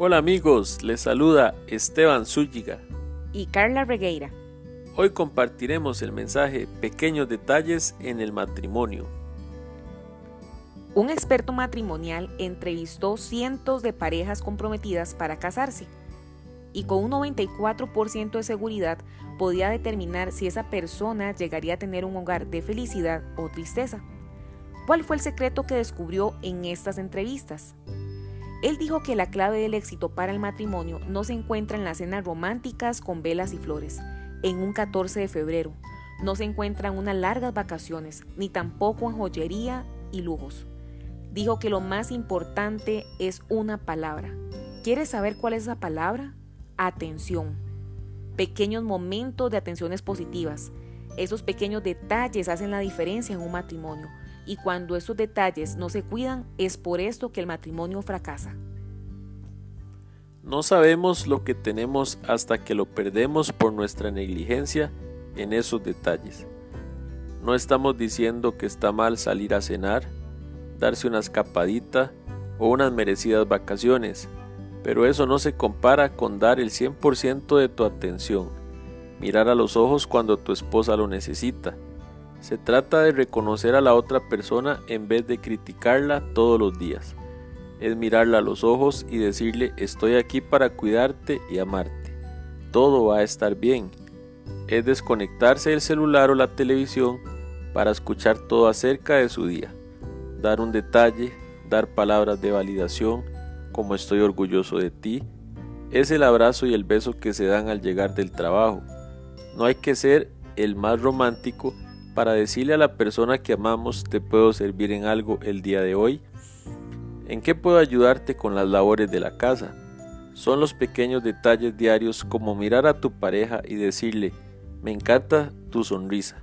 Hola amigos, les saluda Esteban Zúñiga y Carla Regueira. Hoy compartiremos el mensaje Pequeños detalles en el matrimonio. Un experto matrimonial entrevistó cientos de parejas comprometidas para casarse y con un 94% de seguridad podía determinar si esa persona llegaría a tener un hogar de felicidad o tristeza. ¿Cuál fue el secreto que descubrió en estas entrevistas? Él dijo que la clave del éxito para el matrimonio no se encuentra en las cenas románticas con velas y flores, en un 14 de febrero, no se encuentra en unas largas vacaciones, ni tampoco en joyería y lujos. Dijo que lo más importante es una palabra. ¿Quieres saber cuál es esa palabra? Atención. Pequeños momentos de atenciones positivas. Esos pequeños detalles hacen la diferencia en un matrimonio y cuando esos detalles no se cuidan es por esto que el matrimonio fracasa. No sabemos lo que tenemos hasta que lo perdemos por nuestra negligencia en esos detalles. No estamos diciendo que está mal salir a cenar, darse una escapadita o unas merecidas vacaciones, pero eso no se compara con dar el 100% de tu atención, mirar a los ojos cuando tu esposa lo necesita, se trata de reconocer a la otra persona en vez de criticarla todos los días. Es mirarla a los ojos y decirle estoy aquí para cuidarte y amarte. Todo va a estar bien. Es desconectarse del celular o la televisión para escuchar todo acerca de su día. Dar un detalle, dar palabras de validación, como estoy orgulloso de ti, es el abrazo y el beso que se dan al llegar del trabajo. No hay que ser el más romántico, para decirle a la persona que amamos te puedo servir en algo el día de hoy? ¿En qué puedo ayudarte con las labores de la casa? Son los pequeños detalles diarios como mirar a tu pareja y decirle, me encanta tu sonrisa.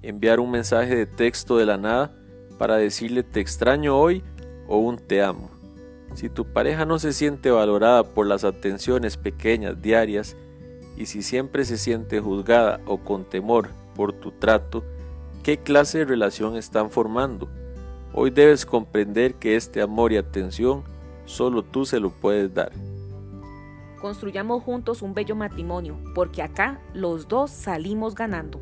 Enviar un mensaje de texto de la nada para decirle te extraño hoy o un te amo. Si tu pareja no se siente valorada por las atenciones pequeñas diarias y si siempre se siente juzgada o con temor por tu trato, qué clase de relación están formando. Hoy debes comprender que este amor y atención solo tú se lo puedes dar. Construyamos juntos un bello matrimonio, porque acá los dos salimos ganando.